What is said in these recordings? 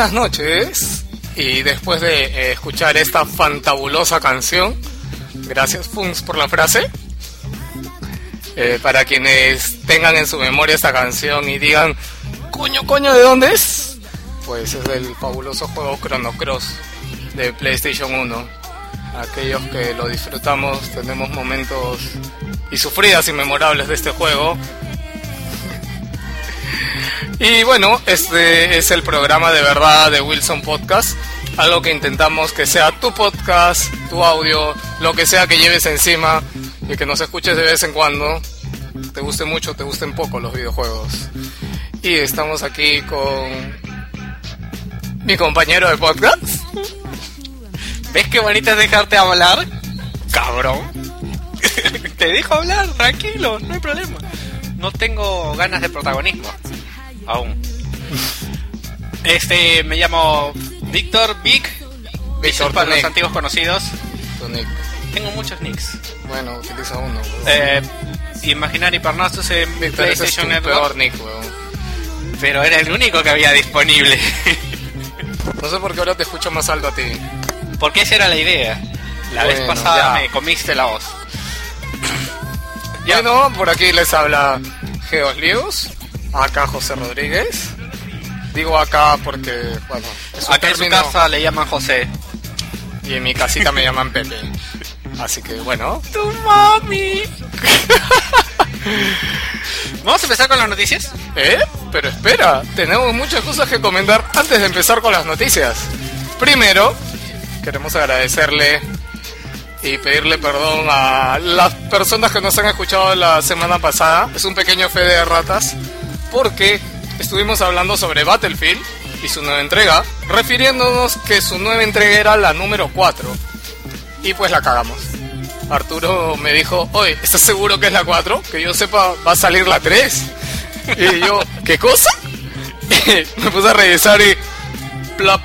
Buenas noches y después de eh, escuchar esta fantabulosa canción, gracias Funks por la frase. Eh, para quienes tengan en su memoria esta canción y digan, coño, coño, ¿de dónde es? Pues es del fabuloso juego Chrono Cross de PlayStation 1. Aquellos que lo disfrutamos tenemos momentos y sufridas inmemorables de este juego. Y bueno, este es el programa de verdad de Wilson Podcast. Algo que intentamos que sea tu podcast, tu audio, lo que sea que lleves encima y que nos escuches de vez en cuando. Te guste mucho, te gusten poco los videojuegos. Y estamos aquí con mi compañero de podcast. ¿Ves qué bonito es dejarte hablar? Cabrón. Te dejo hablar, tranquilo, no hay problema. No tengo ganas de protagonismo. Aún. Este, me llamo Víctor Vic. Víctor para los antiguos conocidos. Tengo muchos nicks. Bueno, utiliza uno. weón. Eh, Imaginary Parnassus en ese es PlayStation Network. peor nick, weón. Pero era el único que había disponible. No sé por qué ahora te escucho más alto a ti. Porque esa era la idea. La vez pasada ya. me comiste la voz. Bueno, por aquí les habla Geos Lius, acá José Rodríguez. Digo acá porque, bueno, es un Acá en su casa le llaman José. y en mi casita me llaman Pepe. Así que bueno, ¡Tu mami! Vamos a empezar con las noticias. ¿eh? Pero espera, tenemos muchas cosas que comentar antes de empezar con las noticias. Primero, queremos agradecerle y pedirle perdón a las personas que nos han escuchado la semana pasada. Es un pequeño fe de ratas porque estuvimos hablando sobre Battlefield y su nueva entrega, refiriéndonos que su nueva entrega era la número 4. Y pues la cagamos. Arturo me dijo, oye, ¿estás seguro que es la 4? Que yo sepa, va a salir la 3. Y yo, ¿qué cosa? me puse a revisar y... Plop.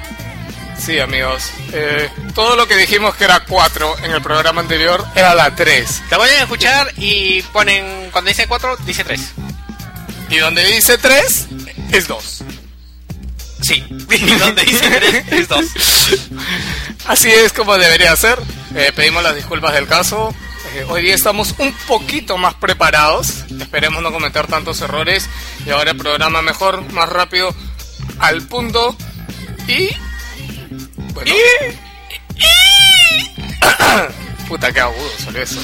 Sí, amigos. eh, todo lo que dijimos que era 4 en el programa anterior era la 3. Te voy a escuchar y ponen. Cuando dice 4, dice 3. Y donde dice 3 es 2. Sí. Y donde dice 3 es 2. Así es como debería ser. Eh, pedimos las disculpas del caso. Eh, hoy día estamos un poquito más preparados. Esperemos no cometer tantos errores. Y ahora el programa mejor, más rápido, al punto. Y. Bueno. Puta, qué agudo salió eso.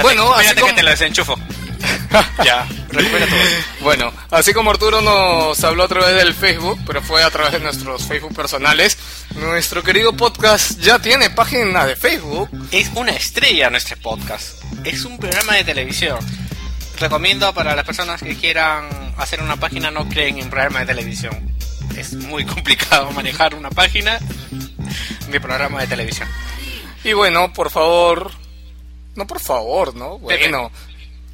Bueno, así Espérate como- que te lo desenchufo. ya, recupera todo. Bueno, así como Arturo nos habló a través del Facebook, pero fue a través de nuestros Facebook personales, nuestro querido podcast ya tiene página de Facebook. Es una estrella nuestro podcast. Es un programa de televisión. Recomiendo para las personas que quieran hacer una página, no creen en programa de televisión. Es muy complicado manejar una página de programa de televisión. Y bueno, por favor, no por favor, ¿no? Bueno,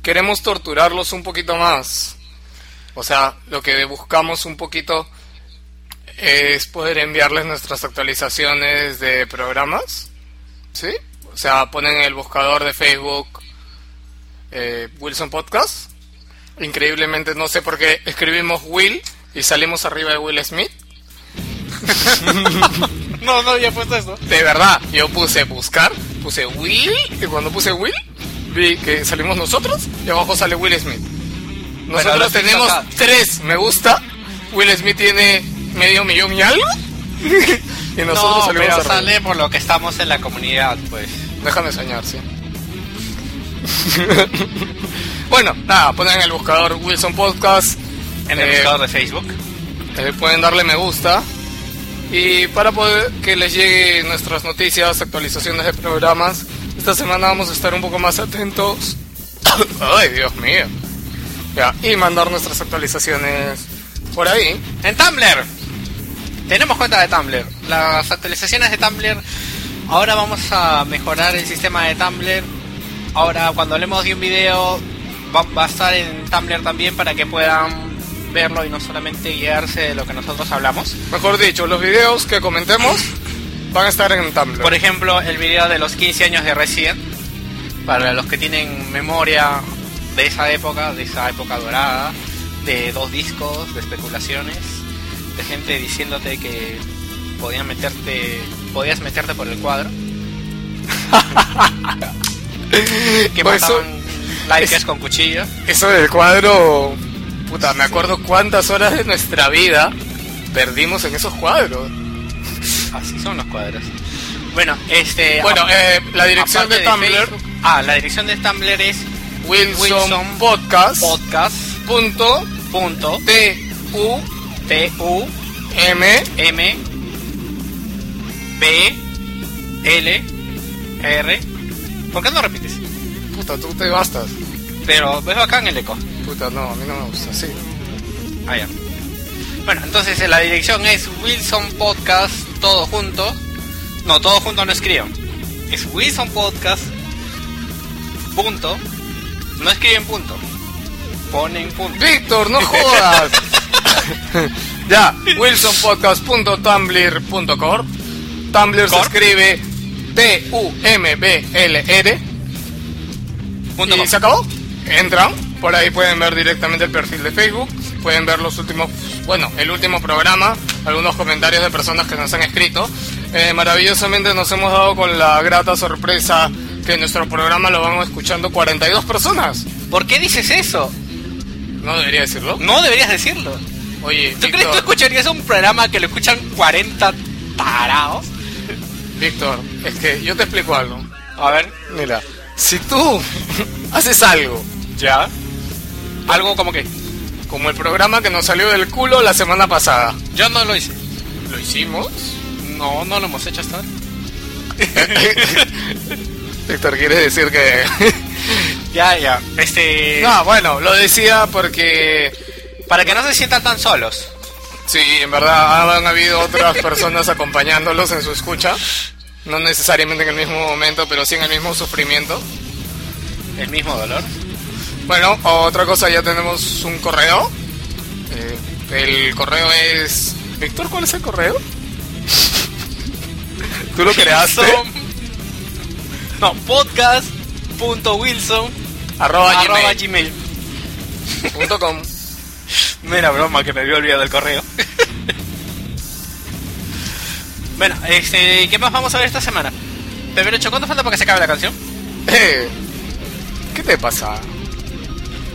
queremos torturarlos un poquito más. O sea, lo que buscamos un poquito es poder enviarles nuestras actualizaciones de programas. ¿Sí? O sea, ponen en el buscador de Facebook eh, Wilson Podcast. Increíblemente, no sé por qué escribimos Will y salimos arriba de Will Smith. No, no había puesto eso. De verdad, yo puse buscar, puse Will, y cuando puse Will, vi que salimos nosotros y abajo sale Will Smith. Nosotros tenemos tres me gusta, Will Smith tiene medio millón y algo, y nosotros no, salimos pero sale por lo que estamos en la comunidad, pues. Déjame soñar, sí. bueno, nada, ponen en el buscador Wilson Podcast, En el eh, buscador de Facebook. eh, pueden darle me gusta y para poder que les llegue nuestras noticias, actualizaciones de programas. Esta semana vamos a estar un poco más atentos. Ay, Dios mío. Ya, y mandar nuestras actualizaciones por ahí. En Tumblr. Tenemos cuenta de Tumblr. Las actualizaciones de Tumblr. Ahora vamos a mejorar el sistema de Tumblr. Ahora cuando hablemos de un video va, va a estar en Tumblr también para que puedan verlo y no solamente guiarse de lo que nosotros hablamos. Mejor dicho, los videos que comentemos van a estar en Tumblr. Por ejemplo, el video de los 15 años de Resident, para los que tienen memoria de esa época, de esa época dorada, de dos discos, de especulaciones, de gente diciéndote que podían meterte, podías meterte por el cuadro. que Pues eso- mataban es- con cuchillo. Eso del cuadro, puta, me acuerdo cuántas horas de nuestra vida perdimos en esos cuadros. Así son los cuadros. Bueno, este. Bueno, eh, la dirección aparte de Tumblr, Facebook- ah, la dirección de Tumblr es Wilson, Wilson Podcast, podcast punto punto T U t u M m b l r. ¿Por qué no repites? puta, tú te bastas. Pero ves acá en el eco. Puta, no, a mí no me gusta así. Ah, ya. Bueno, entonces eh, la dirección es Wilson Podcast, todo junto. No, todo junto no escriban. Es Wilson Podcast, punto. No escriben punto. Ponen punto. Víctor, no jodas. ya, wilsonpodcast.tumblr.com. Tumblr se escribe T-U-M-B-L-R. Y se acabó. Entran, por ahí pueden ver directamente el perfil de Facebook, pueden ver los últimos, bueno, el último programa, algunos comentarios de personas que nos han escrito. Eh, maravillosamente nos hemos dado con la grata sorpresa que nuestro programa lo van escuchando 42 personas. ¿Por qué dices eso? No debería decirlo. No deberías decirlo. Oye, ¿Tú crees que tú escucharías un programa que lo escuchan 40 tarados? Víctor, es que yo te explico algo. A ver, Mira, si tú haces algo, ya. Algo como que. Como el programa que nos salió del culo la semana pasada, Yo no lo hice. ¿lo hicimos? No, no lo hemos hecho hasta ahora. Víctor, quiere decir que... Ya, ya. Este. no, bueno, lo decía porque... Para que no se sientan tan solos. Sí, en verdad han habido otras personas acompañándolos en su escucha. No necesariamente en el mismo momento, pero sí en el mismo sufrimiento. El mismo dolor. Bueno, otra cosa, ya tenemos un correo. Eh, el correo es... Víctor, ¿cuál es el correo? ¿Tú lo creaste? No, podcast.wilson Arroba arroba gmail gmail. punto com. Mira broma que me había olvidado el correo. bueno, este, ¿qué más vamos a ver esta semana? 8, ¿cuánto falta para que se acabe la canción? Eh, ¿Qué te pasa?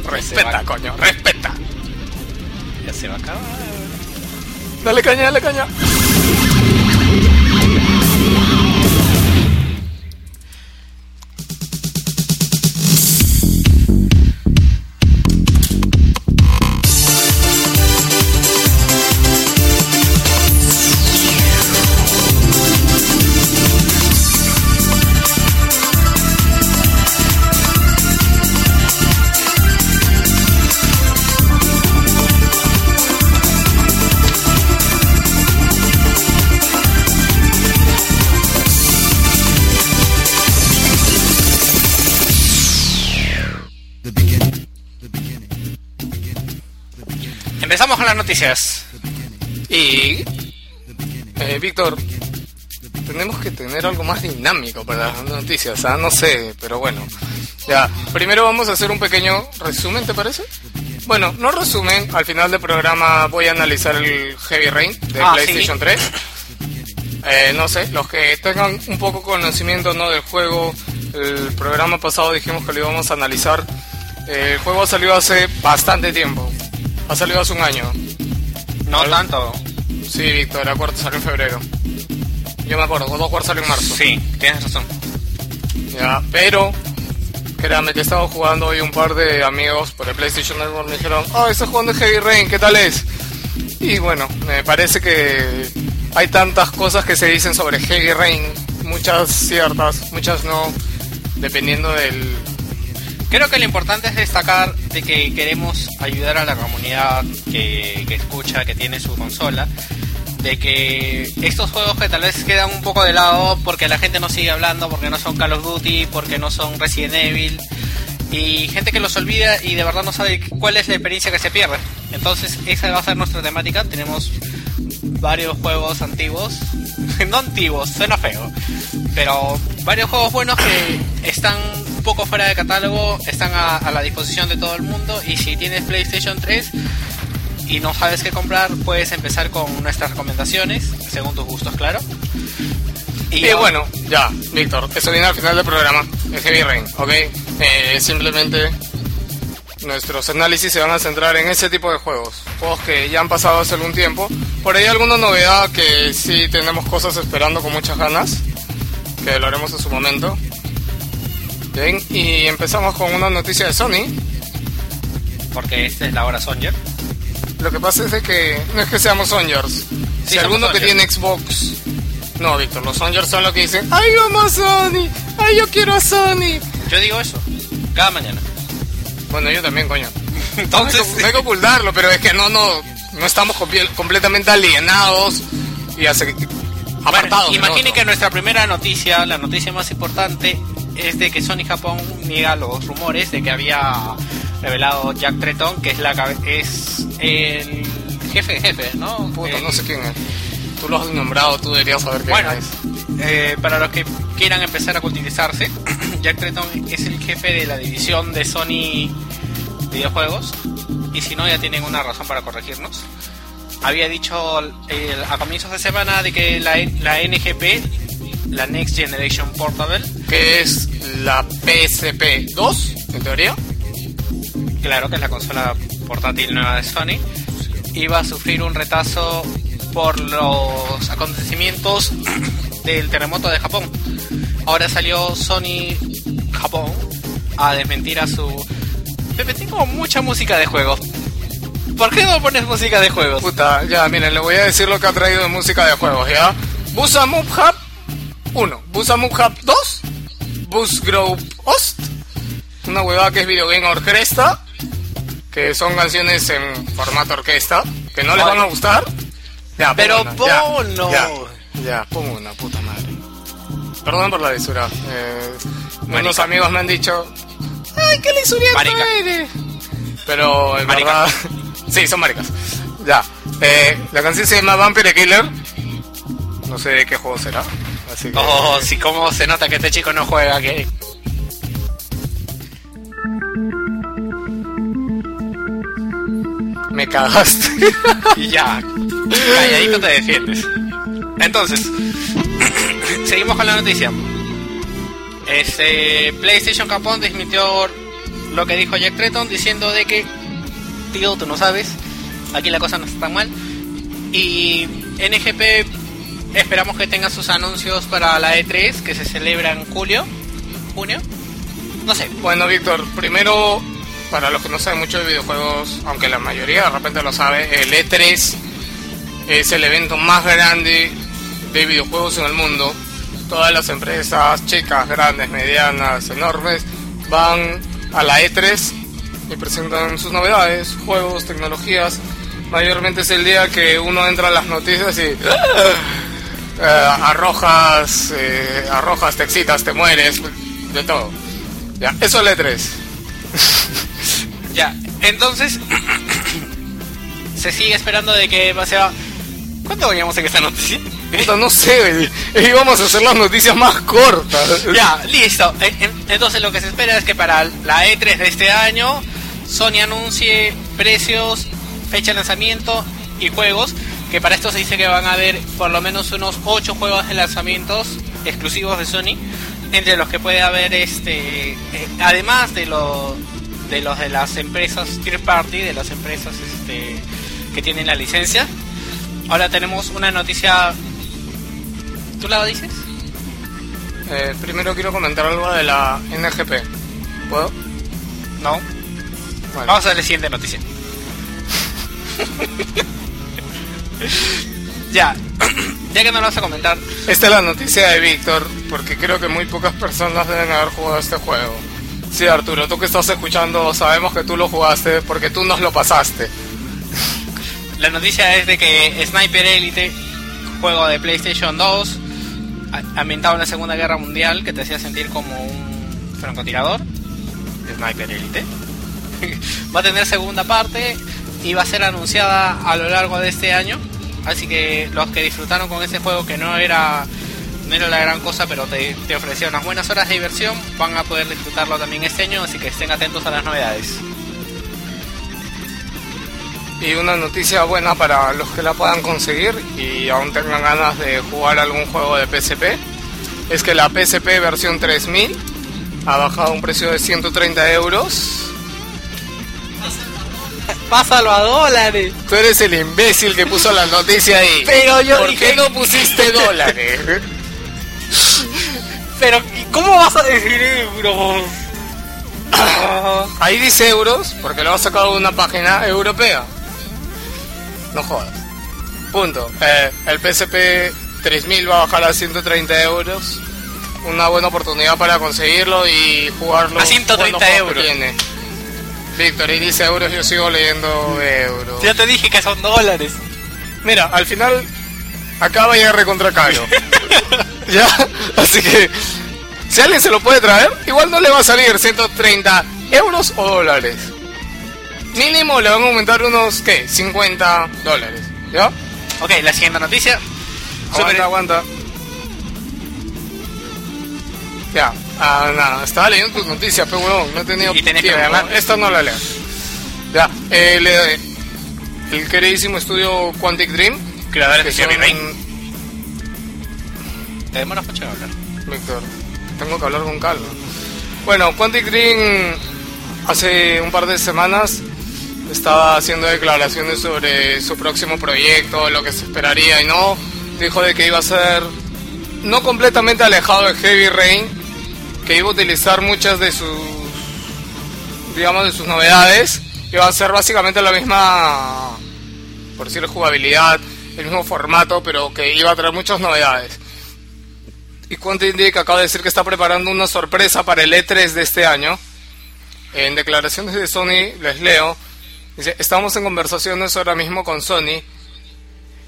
Respeta, coño, respeta. Ya se va a acabar. Dale caña, dale caña. Noticias. Y... Eh, Víctor, tenemos que tener algo más dinámico para las noticias, ¿ah? No sé, pero bueno. Ya, primero vamos a hacer un pequeño resumen, ¿te parece? Bueno, no resumen, al final del programa voy a analizar el Heavy Rain de Ah, PlayStation sí. 3. Eh, no sé, los que tengan un poco conocimiento ¿no? del juego, el programa pasado dijimos que lo íbamos a analizar. El juego salió hace bastante tiempo, ha salido hace un año. No tanto. Sí, Víctor, el acuerdo salió en febrero. Yo me acuerdo, God of War salió en marzo. Sí, tienes razón. Ya, pero, créame que he estado jugando hoy un par de amigos por el PlayStation Network. Me dijeron, oh, estás jugando Heavy Rain, ¿qué tal es? Y bueno, me parece que hay tantas cosas que se dicen sobre Heavy Rain. Muchas ciertas, muchas no, dependiendo del... Creo que lo importante es destacar de que queremos ayudar a la comunidad que, que escucha, que tiene su consola, de que estos juegos que tal vez quedan un poco de lado porque la gente no sigue hablando, porque no son Call of Duty, porque no son Resident Evil, y gente que los olvida y de verdad no sabe cuál es la experiencia que se pierde. Entonces esa va a ser nuestra temática. Tenemos varios juegos antiguos, no antiguos, suena feo, pero varios juegos buenos que están poco fuera de catálogo, están a, a la disposición de todo el mundo y si tienes PlayStation 3 y no sabes qué comprar, puedes empezar con nuestras recomendaciones, según tus gustos, claro. Y, bueno, ya, Víctor, eso viene al final del programa, el Heavy Rain, ¿ok? Eh, simplemente nuestros análisis se van a centrar en ese tipo de juegos, juegos que ya han pasado hace algún tiempo. Por ahí alguna novedad que sí tenemos cosas esperando con muchas ganas, que lo haremos en su momento. Bien, y empezamos con una noticia de Sony. Porque esta es la hora Songer. Lo que pasa es de que no es que seamos Songers. si alguno que tiene Xbox... No, Víctor, los Songers son los que dicen, ¡ay, vamos a Sony! ¡ay, yo quiero a Sony! Yo digo eso, cada mañana. Bueno, yo también, coño. Entonces, no hay que ocultarlo, pero es que no, no, no estamos comple- completamente alienados y hace, apartados. Bueno, imagine que nuestra primera noticia, la noticia más importante, es de que Sony Japón niega los rumores de que había revelado Jack Tretton, que es la es el jefe de jefe, ¿no? Puta, El- no sé quién es. Tú lo has nombrado, tú deberías saber quién Bueno, es. eh, para los que quieran empezar a cultivizarse, Jack Tretton es el jefe de la división de Sony Videojuegos. Y si no, ya tienen una razón para corregirnos. Había dicho el- a comienzos de semana de que la, la NGP, la Next Generation Portable, Que es la PSP 2, en teoría. claro que es la consola portátil nueva de Sony, iba a sufrir un retraso por los acontecimientos del terremoto de Japón. Ahora salió Sony Japón a desmentir a su... Pepe, tengo mucha música de juegos. ¿Por qué no pones música de juegos? Puta, ya, miren, le voy a decir lo que ha traído de música de juegos, ¿ya? Busa Move Hub 1, Busa Move Hub 2, Bus Grow Ost, una huevada que es Video Game Orquesta, que son canciones en formato orquesta, que no les van a gustar. Ya, pon Pero una, ya. Ya, ya, pon una, puta madre. Perdón por la lisura. Eh, unos amigos me han dicho, ¡ay, qué lisuriento eres! Pero en Marica. verdad... sí, son maricas. Ya. Eh, la canción se llama Vampire Killer. No sé de qué juego será. Así que... Oh, sí, cómo se nota que este chico no juega, que... Me cagaste. Y ya, calladito te defiendes. Entonces, seguimos con la noticia. Este, PlayStation Japón desmintió lo que dijo Jack Tretton diciendo de que, tío, tú no sabes, aquí la cosa no está tan mal. Y NGP esperamos que tenga sus anuncios para la E3 que se celebra en julio, junio, no sé. Bueno, Víctor, primero, para los que no saben mucho de videojuegos, aunque la mayoría de repente lo sabe, el E3 es el evento más grande de videojuegos en el mundo. Todas las empresas, chicas, grandes, medianas, enormes, van a la E3 y presentan sus novedades, juegos, tecnologías. Mayormente es el día que uno entra a las noticias y eh, arrojas, eh, arrojas, te excitas, te mueres, de todo. Ya, eso es el E3. Ya, entonces se sigue esperando de que va- se va. ¿Cuánto veníamos en esta noticia? Puta, no sé, íbamos a hacer las noticias más cortas. ya, listo. En- en- Entonces lo que se espera es que para la E3 de este año Sony anuncie precios, fecha de lanzamiento y juegos. Que para esto se dice que van a haber por lo menos unos 8 juegos de lanzamientos exclusivos de Sony. Entre los que puede haber este. eh, además de los de los de las empresas third party, de las empresas este, que tienen la licencia. Ahora tenemos una noticia. ¿Tú la dices? Eh, primero quiero comentar algo de la NGP. ¿Puedo? No. Bueno. Vamos a la siguiente noticia. ya. ya que no lo vas a comentar. Esta es la noticia de Víctor, porque creo que muy pocas personas deben haber jugado este juego. Sí, Arturo, tú que estás escuchando, sabemos que tú lo jugaste porque tú nos lo pasaste. La noticia es de que Sniper Elite, juego de PlayStation 2, a- ambientado en la Segunda Guerra Mundial, que te hacía sentir como un francotirador, Sniper Elite, va a tener segunda parte iba a ser anunciada a lo largo de este año. Así que los que disfrutaron con ese juego que no era no era la gran cosa, pero te, te ofrecía unas buenas horas de diversión, van a poder disfrutarlo también este año, así que estén atentos a las novedades. Y una noticia buena para los que la puedan conseguir y aún tengan ganas de jugar algún juego de PSP es que la PSP versión 3000 ha bajado un precio de 130 euros. Pásalo a dólares. Tú eres el imbécil que puso la noticia ahí. Pero yo ¿Por dije- qué no pusiste dólares? Pero, ¿y ¿cómo vas a decir euros? Ah, Ahí dice euros porque lo ha sacado de una página europea. No jodas. Punto. Eh, el PSP 3000 va a bajar a 130 euros. Una buena oportunidad para conseguirlo y jugarlo. A 130 con los juegos que euros. tiene. Víctor, y dice euros, yo sigo leyendo euros. ya te dije que son dólares. Mira, al final acaba ya recontra caro. ya, así que si alguien se lo puede traer, igual no le va a salir 130 euros o dólares. Mínimo le van a aumentar unos, ¿qué? 50 dólares. ¿Ya? Ok, la siguiente noticia. Aguanta, Super- aguanta. Ya, ah, nada, estaba leyendo tus noticias, pero huevón, no he tenido Y tenés que tiempo. leerla. Esta no la leo. Ya, eh, le- el queridísimo estudio Quantic Dream. Creadores que de Heavy Rain. Te demoras mucho en hablar. Víctor, tengo que hablar con calma. Bueno, Quantic Dream hace un par de semanas estaba haciendo declaraciones sobre su próximo proyecto, lo que se esperaría y no. Dijo de que iba a ser no completamente alejado de Heavy Rain, que iba a utilizar muchas de sus, digamos, de sus novedades. Iba a ser básicamente la misma, por decirlo, jugabilidad, el mismo formato, pero que iba a traer muchas novedades. Y Quantic Dream acaba de decir que está preparando una sorpresa para el E3 de este año. En declaraciones de Sony, les leo, dice, estamos en conversaciones ahora mismo con Sony.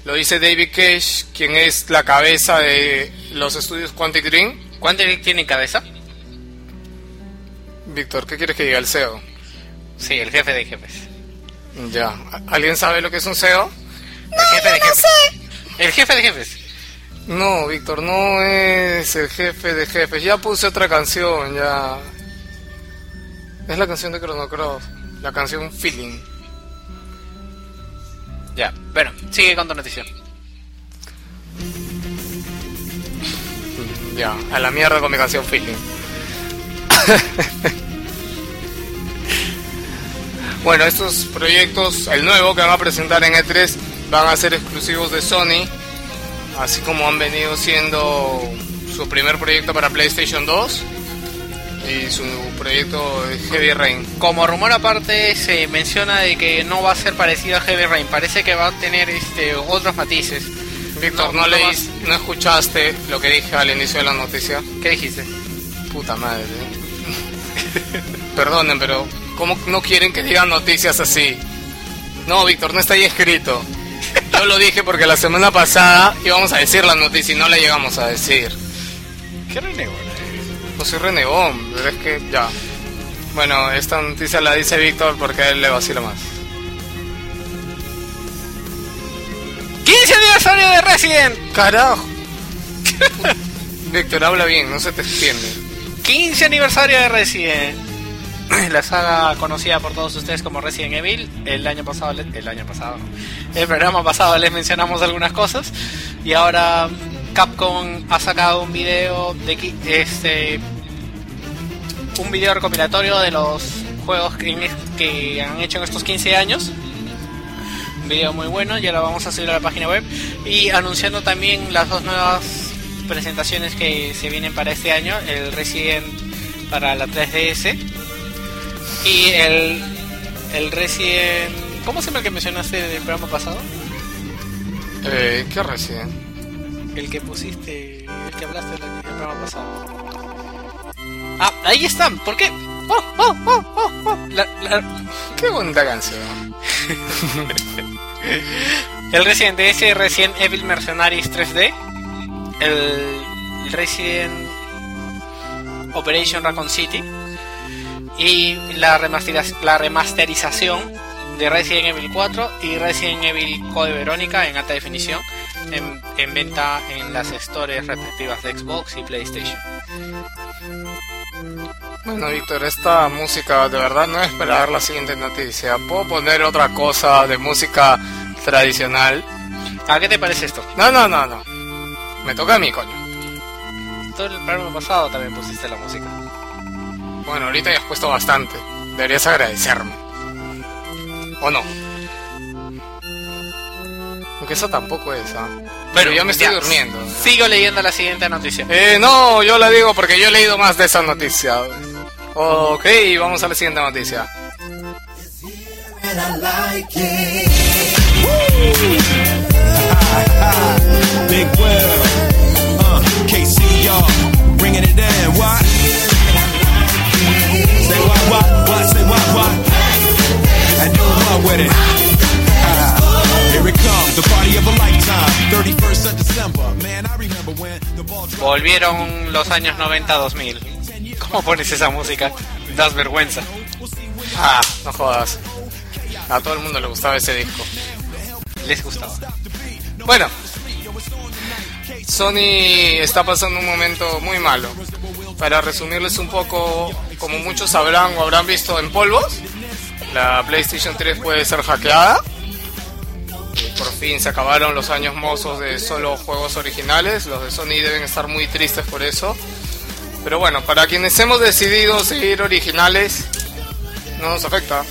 Lo dice David Cage, quien es la cabeza de los estudios Quantic Dream. ¿Cuánto tiene cabeza? Víctor, ¿qué quieres que diga el CEO? Sí, el jefe de jefes. Ya, ¿alguien sabe lo que es un CEO? el jefe de jefes. El jefe de jefes. No, Víctor, no es el jefe de jefes. Ya puse otra canción, ya. Es la canción de Chrono Cross, la canción Feeling. Ya, bueno, sigue con tu noticia. Ya, a la mierda con mi canción Feeling. bueno, estos proyectos, el nuevo que van a presentar en E3, van a ser exclusivos de Sony, así como han venido siendo su primer proyecto para PlayStation 2 y su proyecto de Heavy Rain. Como rumor aparte se menciona de que no va a ser parecido a Heavy Rain, parece que va a tener este otros matices. Víctor, No, no, leís, no escuchaste lo que dije al inicio de la noticia. ¿Qué dijiste? Puta madre. ¿eh? Perdonen, pero ¿cómo no quieren que digan noticias así? No, Víctor, no está ahí escrito. Yo lo dije porque la semana pasada íbamos a decir la noticia y no la llegamos a decir. ¿Qué renegón? No soy renegón, pero es que ya. Bueno, esta noticia la dice Víctor porque a él le vacila más. 15 aniversario de Resident. ¡Carajo! Víctor, habla bien, no se te extiende. 15 aniversario de Resident. La saga conocida por todos ustedes como Resident Evil. El año pasado, el año pasado, el programa pasado les mencionamos algunas cosas y ahora Capcom ha sacado un video de este un video recopilatorio de los juegos que, que han hecho en estos 15 años. Un video muy bueno, ya lo vamos a subir a la página web y anunciando también las dos nuevas presentaciones que se vienen para este año, el Resident para la 3DS y el el Resident ¿Cómo se llama el que mencionaste del programa pasado? Eh, ¿Qué recién? El que pusiste, el que hablaste del del programa pasado. Ah, ahí están. ¿Por qué? Oh, oh, oh, oh, oh. La- la- Qué bonita canción. el Resident DS, Resident Evil Mercenaries 3D, el Resident Operation Raccoon City y la, remasteriz- la remasterización de Resident Evil 4 y Resident Evil Code Verónica en alta definición en, en venta en las stores respectivas de Xbox y PlayStation. Bueno, Víctor, esta música de verdad no es esperar la siguiente noticia. ¿Puedo poner otra cosa de música tradicional? ¿A qué te parece esto? No, no, no, no. Me toca a mí, coño. Todo el programa pasado también pusiste la música. Bueno, ahorita ya has puesto bastante. Deberías agradecerme. ¿O no? Aunque eso tampoco es, ¿ah? Pero ya me estoy durmiendo. Sigo leyendo la siguiente noticia. Eh, no, yo la digo porque yo he leído más de esa noticia. Ok, vamos a la siguiente noticia. Big Will, uh, bringing it. What? Say what, say what? And do what with it? Here it comes, the party of a lifetime. 31st of December, man, I remember when the ball dropped. Volvieron los años 90-2000. ¿Cómo pones esa música? Das vergüenza. Ah, no jodas. A todo el mundo le gustaba ese disco. Les gustaba. Bueno, Sony está pasando un momento muy malo. Para resumirles un poco, como muchos sabrán o habrán visto en polvos, la PlayStation 3 puede ser hackeada. Y por fin se acabaron los años mozos de solo juegos originales. Los de Sony deben estar muy tristes por eso. Pero bueno, para quienes hemos decidido seguir originales, no nos afecta.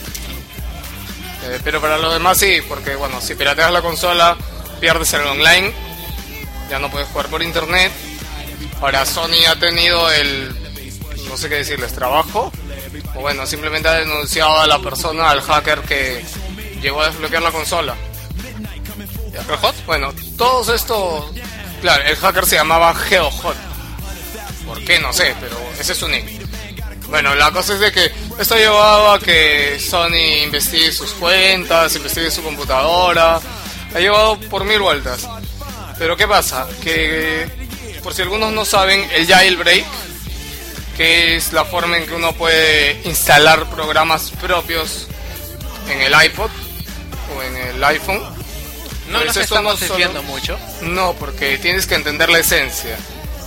Eh, pero para los demás sí, porque bueno, si pirateas la consola, pierdes el online, ya no puedes jugar por internet. Ahora Sony ha tenido el, no sé qué decirles, trabajo, o bueno, simplemente ha denunciado a la persona, al hacker que llegó a desbloquear la consola. ¿Ya? Bueno, todos estos, claro, el hacker se llamaba GeoHot. ¿Por qué? No sé, pero ese es su nick. Bueno, la cosa es de que esto ha llevado a que Sony investigue sus cuentas, investigue su computadora. Ha llevado por mil vueltas. Pero ¿qué pasa? Que, por si algunos no saben, el jailbreak, que es la forma en que uno puede instalar programas propios en el iPod o en el iPhone. No nos estamos no solo- desviando mucho. No, porque tienes que entender la esencia.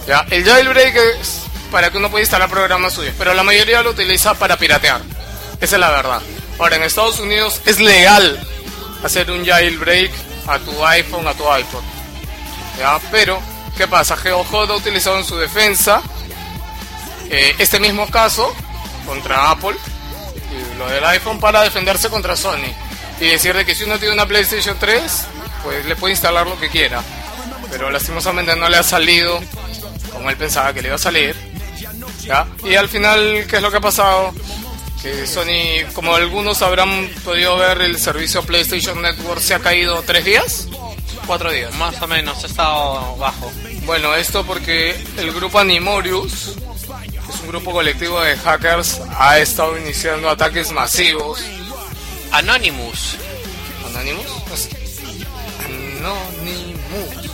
¿ya? El jailbreak es para que uno pueda instalar programas suyos, pero la mayoría lo utiliza para piratear. Esa es la verdad. Ahora, en Estados Unidos es legal hacer un jailbreak a tu iPhone, a tu iPod. ¿ya? Pero, ¿qué pasa? GeoHot ha utilizado en su defensa eh, este mismo caso contra Apple y lo del iPhone para defenderse contra Sony y decir de que si uno tiene una PlayStation 3 pues le puede instalar lo que quiera pero lastimosamente no le ha salido como él pensaba que le iba a salir ¿ya? y al final ¿qué es lo que ha pasado? Que Sony como algunos habrán podido ver el servicio PlayStation Network se ha caído tres días cuatro días Más o menos, ha estado bajo. bueno, esto porque el grupo Animorius, que es un grupo colectivo de hackers, ha estado iniciando ataques masivos. Anonymous. ¿Anonymous? Anonymous.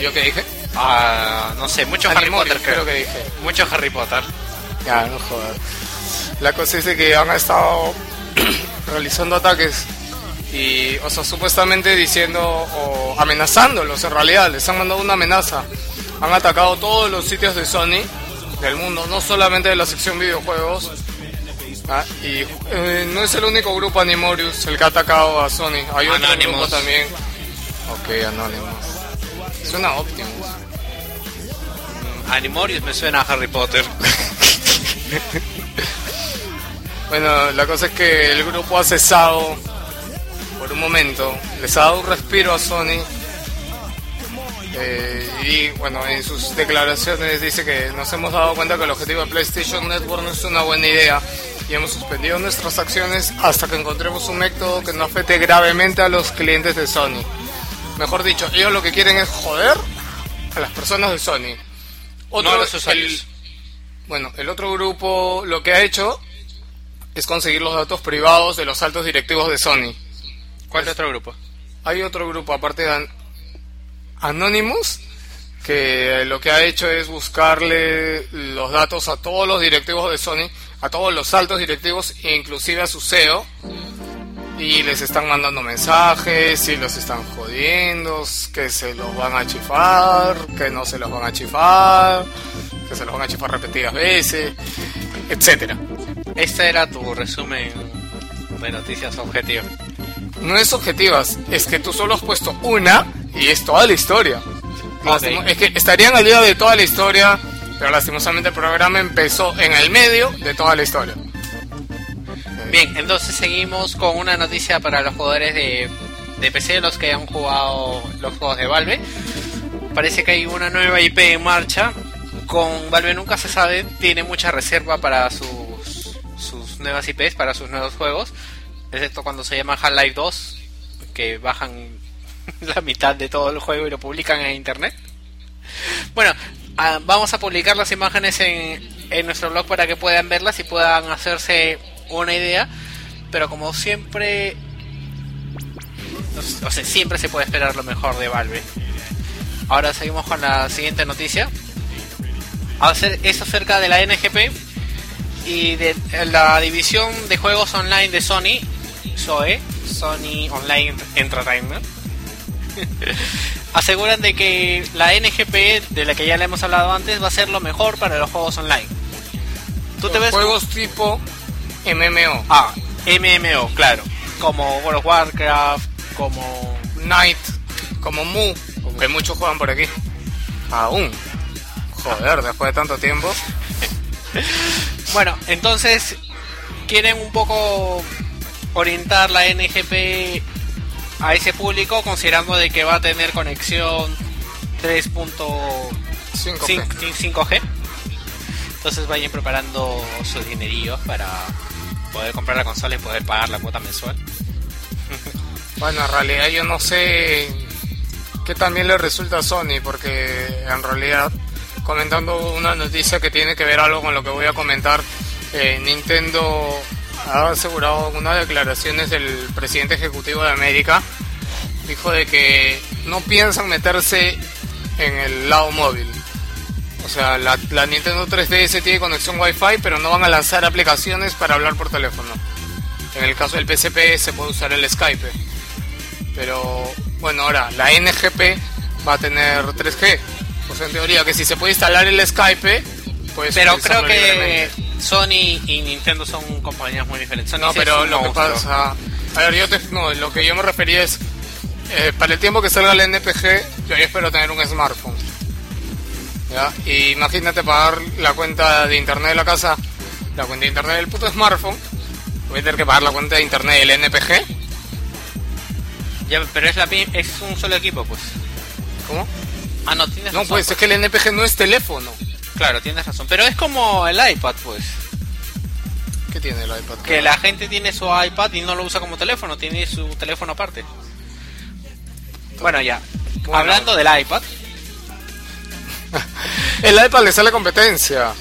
¿Yo qué dije? Ah, no sé, mucho Harry Animorius, Potter creo. creo que dije. Mucho Harry Potter. Ya, no jodas. La cosa es de que han estado realizando ataques y, o sea, supuestamente diciendo o amenazándolos en realidad, les han mandado una amenaza. Han atacado todos los sitios de Sony del mundo, no solamente de la sección videojuegos. Ah, y eh, no es el único grupo Animorius el que ha atacado a Sony, hay otro Anonymous. grupo también. Ok, Anonymous. Suena Optimus. Animorius me suena a Harry Potter. Bueno, la cosa es que el grupo ha cesado por un momento, les ha dado un respiro a Sony eh, y bueno, en sus declaraciones dice que nos hemos dado cuenta que el objetivo de PlayStation Network no es una buena idea y hemos suspendido nuestras acciones hasta que encontremos un método que no afecte gravemente a los clientes de Sony. Mejor dicho, ellos lo que quieren es joder a las personas de Sony. No a los usuarios. el- bueno, el otro grupo lo que ha hecho es conseguir los datos privados de los altos directivos de Sony. ¿Cuál es otro grupo? Hay otro grupo aparte de An- Anonymous que lo que ha hecho es buscarle los datos a todos los directivos de Sony, a todos los altos directivos e inclusive a su CEO y les están mandando mensajes y los están jodiendo, que se los van a chifar, que no se los van a chifar, que se los van a chifar repetidas veces, etcétera. Este era tu resumen de noticias objetivas. No es objetivas, es que tú solo has puesto una y es toda la historia. Es que estarían al día de toda la historia, pero lastimosamente el programa empezó en el medio de toda la historia. Bien, entonces seguimos con una noticia para los jugadores de, de PC, los que han jugado los juegos de Valve. Parece que hay una nueva IP en marcha. Con Valve nunca se sabe, tiene mucha reserva para sus nuevas IPs, para sus nuevos juegos. Excepto cuando se llama Half-Life 2, que bajan la mitad de todo el juego y lo publican en internet. Bueno, ah, vamos a publicar las imágenes en, en nuestro blog para que puedan verlas y puedan hacerse una idea. Pero como siempre, o sea, siempre se puede esperar lo mejor de Valve. Ahora seguimos con la siguiente noticia. Es acerca de la NGP y de la división de juegos online de Sony, SOE, Sony Online Entertainment. Aseguran de que la NGP, de la que ya le hemos hablado antes, va a ser lo mejor para los juegos online. ¿Tú te ves Juegos tipo MMO, Ah, MMO, claro. Como World of Warcraft, como... Night, como Mu, que muchos juegan por aquí. Aún. Joder, después de tanto tiempo. Bueno, entonces quieren un poco orientar la NGP a ese público considerando de que va a tener conexión 3.5 5G. 5G. Entonces vayan preparando sus dinerillos para poder comprar la consola y poder pagar la cuota mensual. Bueno, en realidad yo no sé qué también le resulta a Sony, porque en realidad, comentando una noticia que tiene que ver algo con lo que voy a comentar, eh, Nintendo ha asegurado en unas declaraciones del presidente ejecutivo de América, dijo de que no piensan meterse en el lado móvil. O sea, la, la Nintendo 3DS tiene conexión Wi-Fi, pero no van a lanzar aplicaciones para hablar por teléfono. En el caso del PSP se puede usar el Skype. Pero bueno, ahora la NGP va a tener 3G. O sea, en teoría que si se puede instalar el Skype, pues Pero creo que. Sony y Nintendo son compañías muy diferentes. Sony No, pero lo que pasa... A ver, yo te, no, lo que yo me refería es... eh, para el tiempo que salga el NPG, yo espero tener un smartphone. ¿Ya? Y imagínate pagar la cuenta de internet de la casa, la cuenta de internet del puto smartphone. Voy a tener que pagar la cuenta de internet del NPG. Ya, pero es, la, es un solo equipo, pues. ¿Cómo? Ah, no, tienes No, razón. pues es que el NPG no es teléfono. Claro, tienes razón. Pero es como el iPad, pues. ¿Qué tiene el iPad? Que la gente tiene su iPad y no lo usa como teléfono, tiene su teléfono aparte. Bueno, ya. Bueno. Hablando del iPad, El iPad le sale competencia.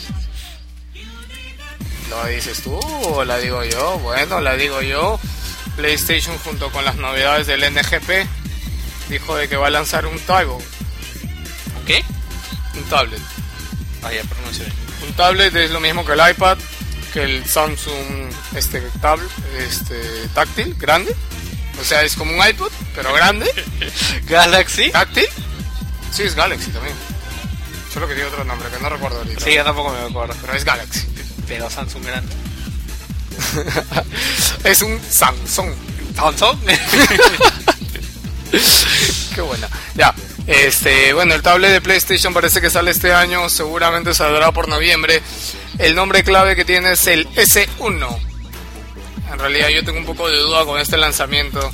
¿Lo dices tú o la digo yo? Bueno, la digo yo. PlayStation junto con las novedades del NGP dijo de que va a lanzar un tablet. Tablet. Ah, ya. Un tablet es lo mismo que el iPad, que el Samsung este tablet, este táctil, grande. O sea, es como un iPod, pero grande. Galaxy. ¿Táctil? Sí, es Galaxy también. Solo que tiene otro nombre que no recuerdo ahorita. Sí, yo tampoco me acuerdo. Pero es Galaxy. Pero Samsung grande. es un Samsung. ¿Samsung? Qué buena. Ya. Este, bueno, el tablet de PlayStation parece que sale este año, seguramente saldrá por noviembre. El nombre clave que tiene es el S1. En realidad yo tengo un poco de duda con este lanzamiento.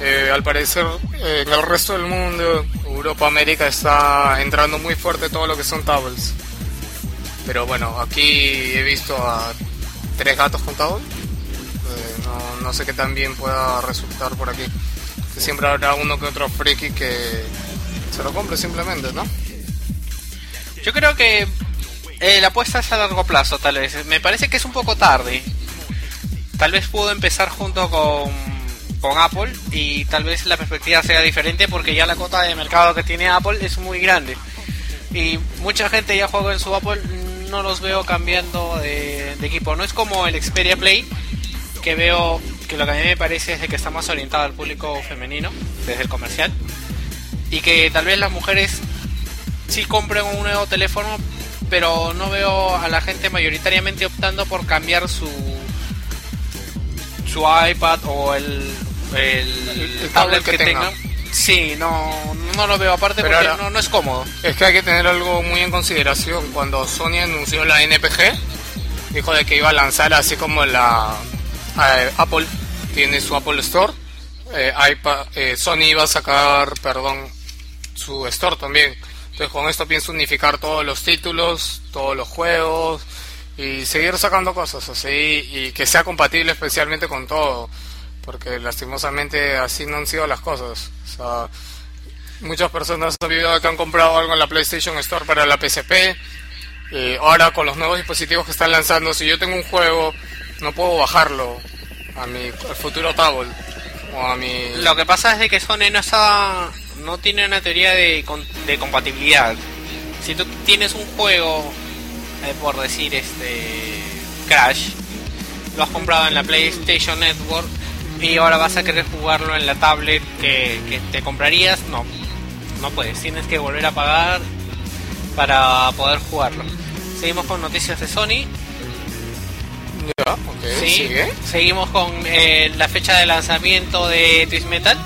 Eh, al parecer eh, en el resto del mundo, Europa, América está entrando muy fuerte todo lo que son tablets. Pero bueno, aquí he visto a tres gatos con tablet. Eh, no, no sé qué tan bien pueda resultar por aquí. Siempre habrá uno que otro friki que se lo compre simplemente, ¿no? Yo creo que eh, la apuesta es a largo plazo, tal vez. Me parece que es un poco tarde. Tal vez pudo empezar junto con, con Apple y tal vez la perspectiva sea diferente porque ya la cota de mercado que tiene Apple es muy grande. Y mucha gente ya juega en su Apple, no los veo cambiando de, equipo. No es como el Xperia Play, que veo que lo que a mí me parece es que está más orientado al público femenino desde el comercial y que tal vez las mujeres sí compren un nuevo teléfono, pero no veo a la gente mayoritariamente optando por cambiar su su iPad o el, el, El tablet tablet que, que tenga. tengan. Sí, no, no lo veo aparte Pero porque ahora- no, no es cómodo. Es que hay que tener algo muy en consideración. Cuando Sony anunció la NPG, dijo de que iba a lanzar así como la eh, Apple tiene su Apple Store, eh, iPad- eh, Sony iba a sacar, perdón, su Store también. Entonces con esto pienso unificar todos los títulos, todos los juegos y seguir sacando cosas así y que sea compatible especialmente con todo. Porque lastimosamente así no han sido las cosas. Muchas personas han sabido que han comprado algo en la PlayStation Store para la PSP. Y ahora con los nuevos dispositivos que están lanzando, si yo tengo un juego, no puedo bajarlo a mi futuro tablet o a mi Lo que pasa es de que Sony no está, no tiene una teoría de, de compatibilidad. Si tú tienes un juego, eh, por decir este Crash, lo has comprado en la PlayStation Network y ahora vas a querer jugarlo en la tablet que, que te comprarías, no, no puedes. Tienes que volver a pagar para poder jugarlo. Seguimos con noticias de Sony. Ya, ok, Sí, sigue. seguimos con eh, la fecha de lanzamiento de Twist Metal.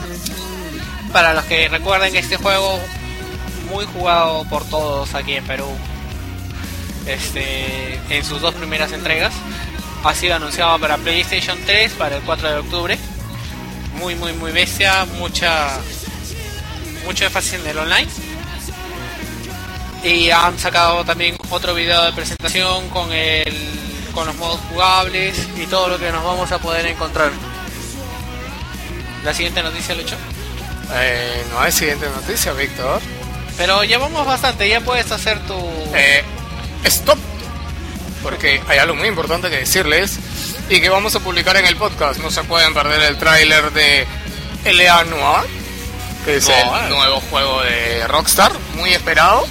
Para los que recuerden este juego muy jugado por todos aquí en Perú. Este, en sus dos primeras entregas. Ha sido anunciado para PlayStation 3 para el 4 de octubre. Muy muy muy bestia, mucha mucho énfasis en el online. Y han sacado también otro video de presentación con el con los modos jugables y todo lo que nos vamos a poder encontrar. La siguiente noticia, Lucho. Eh, no hay siguiente noticia, Víctor. Pero ya vamos bastante, ya puedes hacer tu... Eh, stop. Porque hay algo muy importante que decirles y que vamos a publicar en el podcast. No se pueden perder el tráiler de L.A. Noir, que es Noir. el nuevo juego de Rockstar, muy esperado.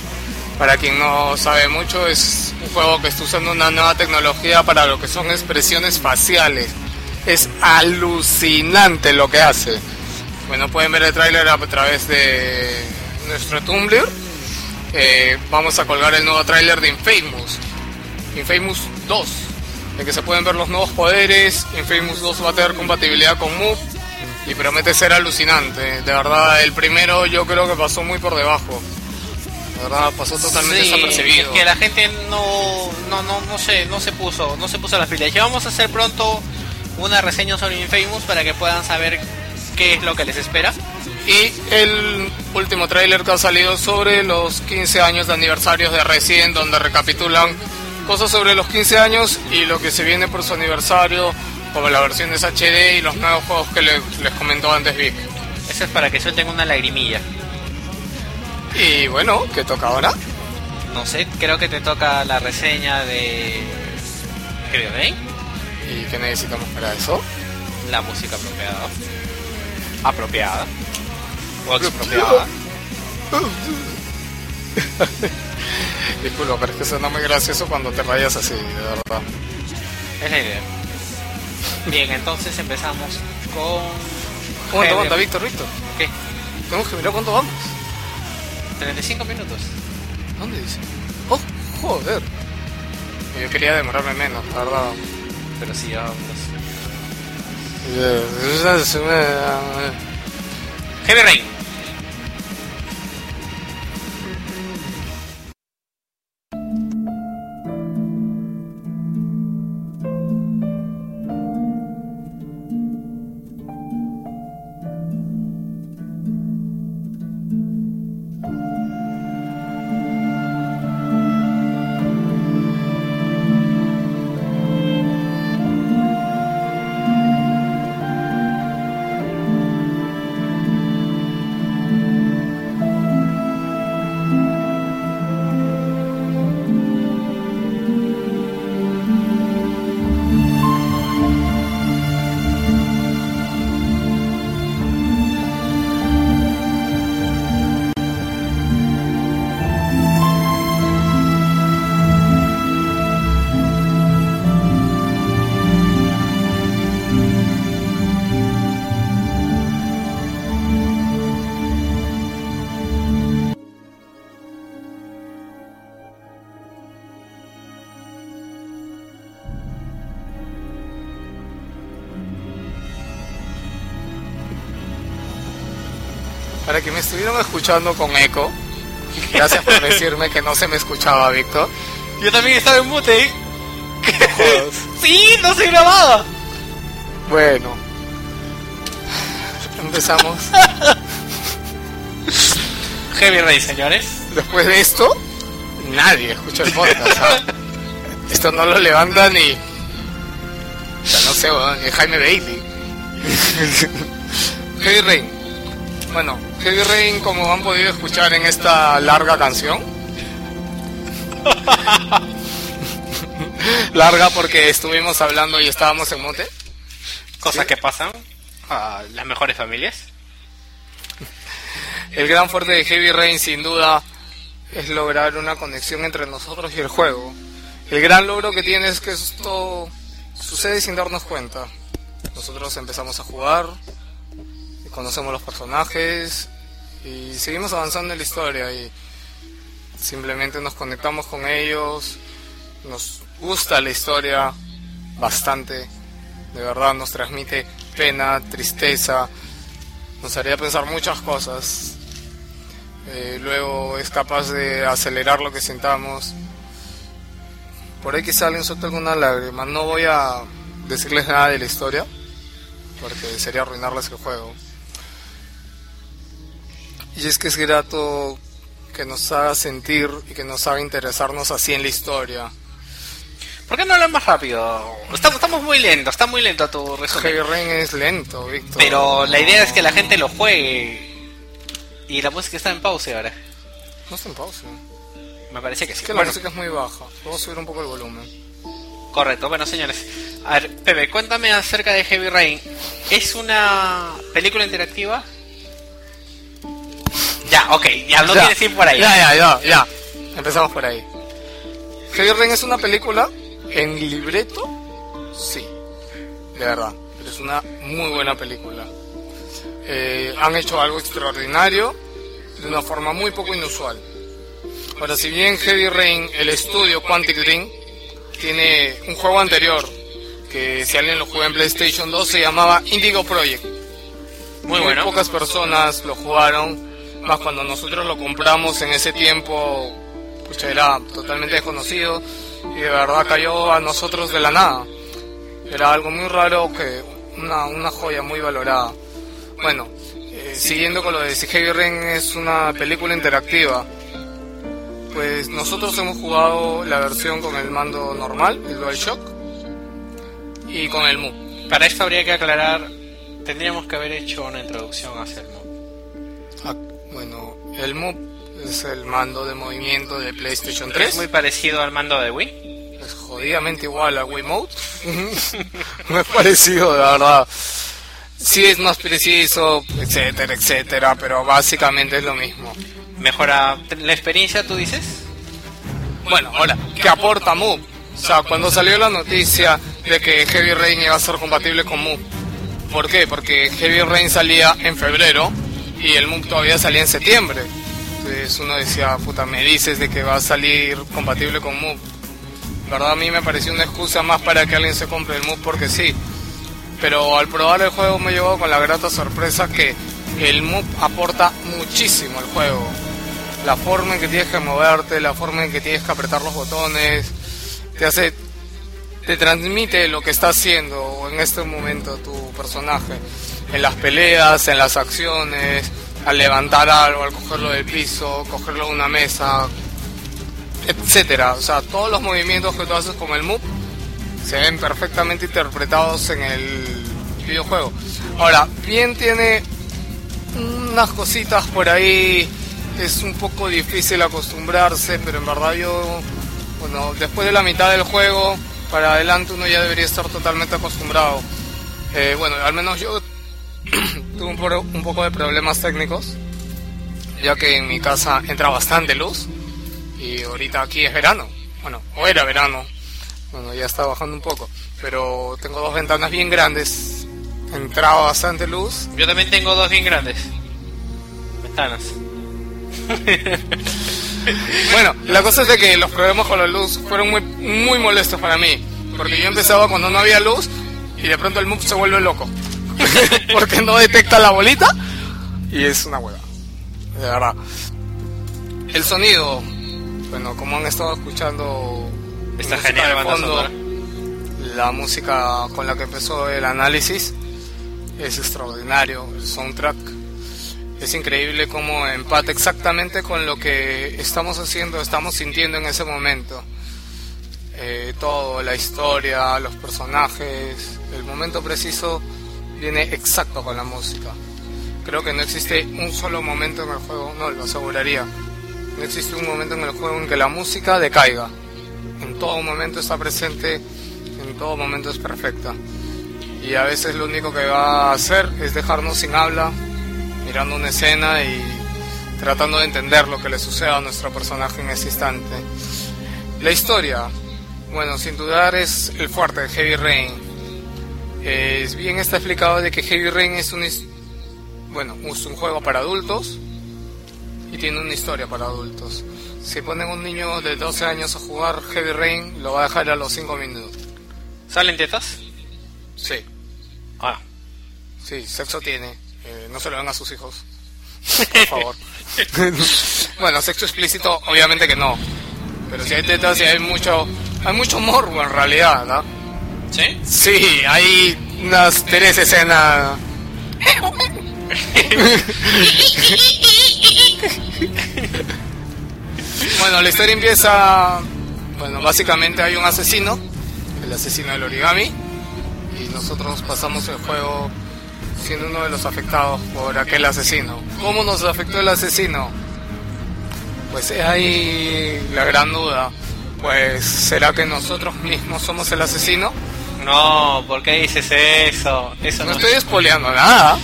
Para quien no sabe mucho, es un juego que está usando una nueva tecnología para lo que son expresiones faciales. Es alucinante lo que hace. Bueno, pueden ver el tráiler a través de nuestro Tumblr. Eh, vamos a colgar el nuevo tráiler de Infamous. Infamous 2. En que se pueden ver los nuevos poderes. Infamous 2 va a tener compatibilidad con Move. Y promete ser alucinante. De verdad, el primero yo creo que pasó muy por debajo. De verdad, pasó totalmente Sí, desapercibido. es que la gente no, no, no, no se, no se puso, no se puso las pilas. Ya vamos a hacer pronto una reseña sobre Infamous para que puedan saber qué es lo que les espera. Y el último tráiler que ha salido sobre los 15 años de aniversarios de Resident, donde recapitulan cosas sobre los 15 años y lo que se viene por su aniversario, como las versiones HD y los nuevos juegos que le- les comentó antes Vic. Eso es para que suelten una lagrimilla. Y bueno, ¿qué toca ahora? No sé, creo que te toca la reseña de Heavy Rain, ¿Y qué necesitamos para eso? la música apropiada. Apropiada. O expropiada. Disculpa, pero es que suena muy gracioso cuando te rayas así, de verdad. Es la idea. Bien, entonces empezamos con. ¿Cuánto aguanta, Víctor, Víctor? ¿Qué? Tenemos que mirar cuánto vamos. 35 minutos. ¿Dónde dice? Oh, joder. Yo quería demorarme menos, la verdad. Pero sí, ya vamos. うるさいですよね。ね。ヘベレイン。Para que me estuvieron escuchando con eco, gracias por decirme que no se me escuchaba, Víctor. Yo también estaba en mute. Jodas. Sí, no se grababa. Bueno, empezamos. Heavy Rain, señores. Después de esto, nadie escucha el podcast. ¿ah? Esto no lo levanta ni. O sea, no sé, ni Jaime Bailey. Heavy Rain. Bueno, Heavy Rain, como han podido escuchar en esta larga canción. larga porque estuvimos hablando y estábamos en mote. Cosas que pasan a las mejores familias. El gran fuerte de Heavy Rain, sin duda, es lograr una conexión entre nosotros y el juego. El gran logro que tiene es que esto sucede sin darnos cuenta. Nosotros empezamos a jugar, conocemos los personajes y seguimos avanzando en la historia y simplemente nos conectamos con ellos, nos gusta la historia bastante, de verdad nos transmite pena, tristeza, nos haría pensar muchas cosas. Eh, luego es capaz de acelerar lo que sintamos. Por ahí quizá alguien suelta alguna lágrima. No voy a decirles nada de la historia, porque sería arruinarles el juego. Y es que es grato que nos haga sentir y que nos haga interesarnos así en la historia. ¿Por qué no hablan más rápido? Estamos, estamos muy lentos, está muy lento tu resumen. Heavy Rain es lento, Víctor. Pero la idea es que la gente lo juegue. Y la música está en pausa ahora. No está en pausa. Me parece que sí. Es que la música es muy baja. Puedo subir un poco el volumen. correcto. Bueno, señores. A ver, Pepe, cuéntame acerca de Heavy Rain. ¿Es una película interactiva? Ya, ok. Ya no Ya. quieres ir por ahí. Ya, ya, ya, ya. Empezamos por ahí. Heavy Rain es una película en libreto, sí, de verdad. Pero es una muy buena película. Eh, han hecho algo extraordinario de una forma muy poco inusual. Ahora, si bien Heavy Rain, el estudio Quantic Dream, tiene un juego anterior que si alguien lo juega en PlayStation 2 se llamaba Indigo Project. Muy bueno. pocas personas lo jugaron, más cuando nosotros lo compramos en ese tiempo, pucha, era totalmente desconocido y de verdad cayó a nosotros de la nada. Era algo muy raro que una, una joya muy valorada. Bueno, eh, siguiendo con lo de si Heavy Rain es una película interactiva, pues nosotros hemos jugado la versión con el mando normal, el DualShock, y con el Move. Para esto habría que aclarar. Tendríamos que haber hecho una introducción hacia el mod. El Move es el mando de movimiento de PlayStation 3. Es muy parecido al mando de Wii. Es jodidamente igual a Wiimote. no es parecido, de verdad. Sí es más preciso, etcétera, etcétera, pero básicamente es lo mismo. Mejora la experiencia, tú dices. Bueno, ahora, ¿qué aporta Move? O sea, cuando salió la noticia de que Heavy Rain iba a ser compatible con Move, ¿por qué? Porque Heavy Rain salía en febrero y el Move todavía salía en septiembre. Entonces uno decía, puta, me dices de que va a salir compatible con Move. La verdad a mí me pareció una excusa más para que alguien se compre el Move porque sí. Pero al probar el juego me llevó con la grata sorpresa que el Move aporta muchísimo al juego. La forma en que tienes que moverte, la forma en que tienes que apretar los botones, te hace, te transmite lo que está haciendo en este momento tu personaje. En las peleas, en las acciones, al levantar algo, al cogerlo del piso, cogerlo de una mesa, etcétera. O sea, todos los movimientos que tú haces con el move se ven perfectamente interpretados en el videojuego. Ahora, bien tiene unas cositas por ahí, es un poco difícil acostumbrarse, pero en verdad yo, bueno, después de la mitad del juego, para adelante uno ya debería estar totalmente acostumbrado. Eh, bueno, al menos yo tuve un, un poco de problemas técnicos, ya que en mi casa entra bastante luz y ahorita aquí es verano. Bueno, o era verano. Bueno, ya está bajando un poco. Pero tengo dos ventanas bien grandes. Entraba bastante luz. Yo también tengo dos bien grandes. Ventanas. Bueno, la cosa es de que los problemas con la luz fueron muy, muy molestos para mí. Porque yo empezaba cuando no había luz y de pronto el MUP se vuelve loco. porque no detecta la bolita y es una hueva. de verdad. El sonido, bueno, como han estado escuchando Está genial de fondo, la música con la que empezó el análisis es extraordinario, el soundtrack es increíble cómo empata exactamente con lo que estamos haciendo, estamos sintiendo en ese momento. Eh, todo, la historia, los personajes, el momento preciso viene exacto con la música. Creo que no existe un solo momento en el juego, no, lo aseguraría. No existe un momento en el juego en que la música decaiga. En todo momento está presente, en todo momento es perfecta. Y a veces lo único que va a hacer es dejarnos sin habla, mirando una escena y tratando de entender lo que le sucede a nuestro personaje en ese instante. La historia, bueno, sin dudar es el fuerte de Heavy Rain. Es bien está explicado de que Heavy Rain es un, bueno, es un juego para adultos y tiene una historia para adultos. Si ponen un niño de 12 años a jugar Heavy Rain, lo va a dejar a los 5 minutos. ¿Salen tetas? Sí, Ah. sí, sexo tiene. Eh, no se lo den a sus hijos. Por favor. bueno, sexo explícito, obviamente que no. Pero si hay tetas y hay mucho, hay mucho morbo en realidad, ¿no? ¿Sí? Sí, hay unas tres escenas. bueno, la historia empieza. Bueno, básicamente hay un asesino, el asesino del origami, y nosotros pasamos el juego siendo uno de los afectados por aquel asesino. ¿Cómo nos afectó el asesino? Pues es ahí la gran duda. Pues, ¿será que nosotros mismos somos el asesino? No, ¿por qué dices eso? Eso No no, estoy spoileando nada.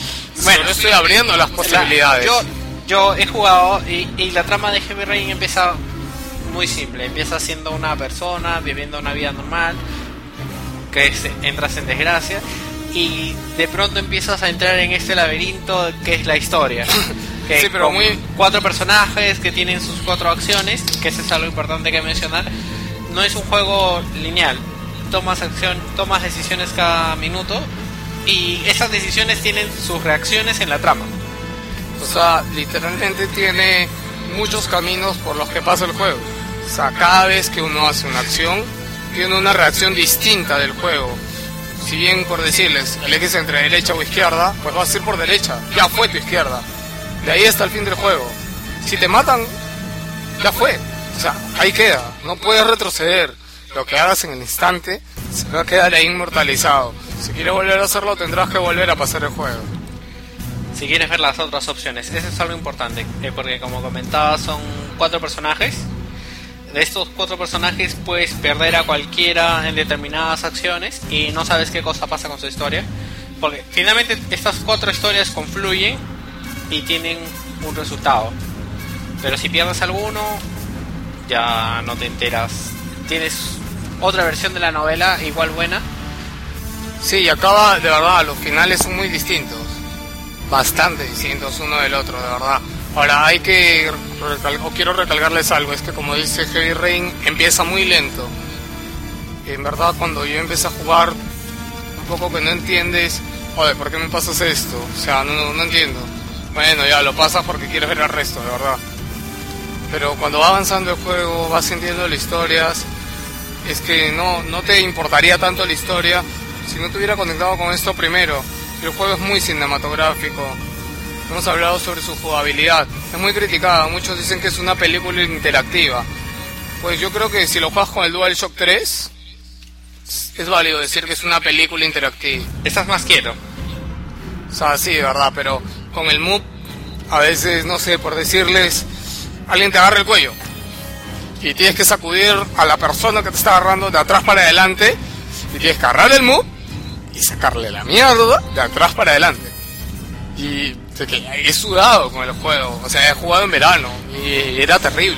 Bueno, Solo estoy abriendo las La- posibilidades. yo, yo he jugado y, y la trama de Heavy Rain empieza muy simple. Empieza siendo una persona viviendo una vida normal, que es- entras en desgracia y de pronto empiezas a entrar en este laberinto que es la historia. Que Sí, pero con muy- cuatro personajes que tienen sus cuatro acciones, que eso es algo importante que mencionar. No es un juego lineal. Tomas acción, tomas decisiones cada minuto y esas decisiones tienen sus reacciones en la trama. O sea, literalmente tiene muchos caminos por los que pasa el juego. O sea, cada vez que uno hace una acción, tiene una reacción distinta del juego. Si bien, por decirles, eliges entre derecha o izquierda, pues vas a ir por derecha. Ya fue tu izquierda. De ahí hasta el fin del juego. Si te matan, ya fue. O sea, ahí queda. No puedes retroceder. Lo que hagas en el instante se va a quedar ahí inmortalizado. Si quieres volver a hacerlo, tendrás que volver a pasar el juego. si quieres ver las otras opciones. Eso es algo importante, eh, porque como comentaba son cuatro personajes. De estos cuatro personajes puedes perder a cualquiera en determinadas acciones y no sabes qué cosa pasa con su historia. Porque finalmente estas cuatro historias confluyen y tienen un resultado. Pero si pierdes alguno, ya no te enteras. Tienes otra versión de la novela igual buena. Sí, acaba, de verdad, los finales son muy distintos. Bastante distintos uno del otro, de verdad. Ahora, hay que, o quiero recalcarles algo, es que como dice Heavy Rain, empieza muy lento. En verdad, cuando yo empecé a jugar, un poco que no entiendes, joder, ¿por qué me pasas esto? O sea, no entiendo. Bueno, ya lo pasas porque quieres ver el resto, de verdad. Pero cuando va avanzando el juego, vas sintiendo las historias, es que no, no te importaría tanto la historia si no te hubiera conectado con esto primero. El juego es muy cinematográfico. Hemos hablado sobre su jugabilidad. Es muy criticada. Muchos dicen que es una película interactiva. Pues yo creo que si lo juegas con el DualShock 3, es válido decir que es una película interactiva. Estás más quieto. O sea, sí, de verdad, pero con el Move, a veces, no sé, por decirles, alguien te agarra el cuello y tienes que sacudir a la persona que te está agarrando de atrás para adelante y tienes que agarrar el Move y sacarle la mierda de atrás para adelante. Y he sudado con el juego, o sea, he jugado en verano y era terrible.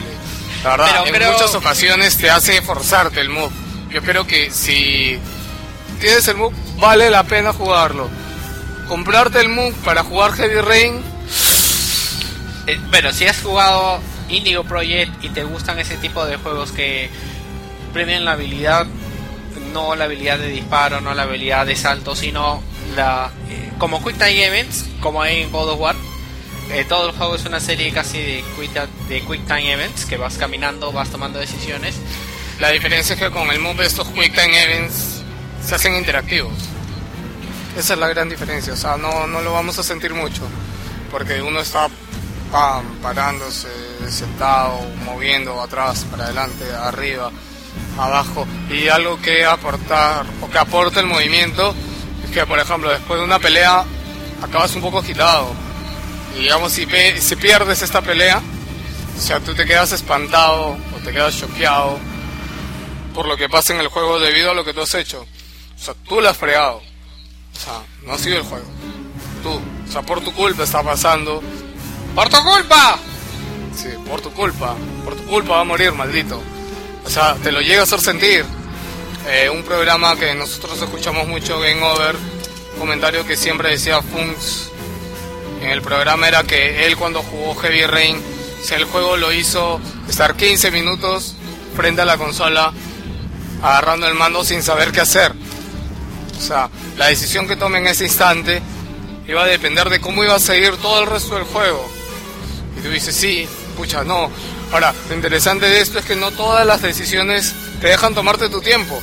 La verdad, Pero en creo- muchas ocasiones te hace forzarte el Move. Yo creo que si tienes el Move, vale la pena jugarlo comprarte el MOOC para jugar Heavy Rain, Eh, bueno, si has jugado Indigo Project y te gustan ese tipo de juegos que premian la habilidad, no la habilidad de disparo, no la habilidad de salto, sino la eh, como Quick Time Events, como hay en God of War, eh, todo el juego es una serie casi de quick, de quick time events, que vas caminando, vas tomando decisiones. La diferencia es que con el move estos Quick Time Events se hacen interactivos. Esa es la gran diferencia, o sea, no, no lo vamos a sentir mucho, porque uno está parándose, sentado, moviendo atrás, para adelante, arriba, abajo, y algo que aportar, o que aporta el movimiento, es que por ejemplo después de una pelea acabas un poco agitado, y digamos si, si pierdes esta pelea, o sea, tú te quedas espantado o te quedas choqueado por lo que pasa en el juego debido a lo que tú has hecho. O sea, tú la has fregado. O sea, no ha sido el juego. Tú. O sea, por tu culpa está pasando. ¡Por tu culpa! Sí, por tu culpa. Por tu culpa va a morir, maldito. O sea, te lo llega a hacer sentir. Eh, un programa que nosotros escuchamos mucho, Game Over, comentario que siempre decía Funks en el programa era que él cuando jugó Heavy Rain, sea, el juego lo hizo estar 15 minutos frente a la consola agarrando el mando sin saber qué hacer. O sea, la decisión que tome en ese instante iba a depender de cómo iba a seguir todo el resto del juego. Y tú dices, sí, pucha, no. Ahora, lo interesante de esto es que no todas las decisiones te dejan tomarte tu tiempo.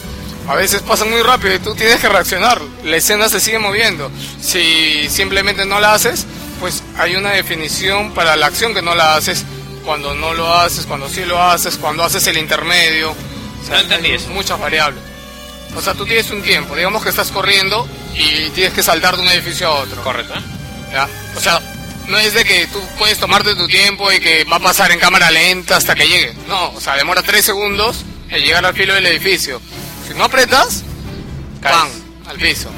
A veces pasan muy rápido y tú tienes que reaccionar. La escena se sigue moviendo. Si simplemente no la haces, pues hay una definición para la acción que no la haces. Cuando no lo haces, cuando sí lo haces, cuando haces el intermedio. O sea, No entendí hay eso. Muchas variables. O sea, tú tienes un tiempo. Digamos que estás corriendo y tienes que saltar de un edificio a otro. Correcto, ¿eh? ¿ya? O sea, no es de que tú puedes tomarte tu tiempo y que va a pasar en cámara lenta hasta que llegue. No, o sea, demora tres segundos en llegar al filo del edificio. Si no apretas. ¡pam! al piso.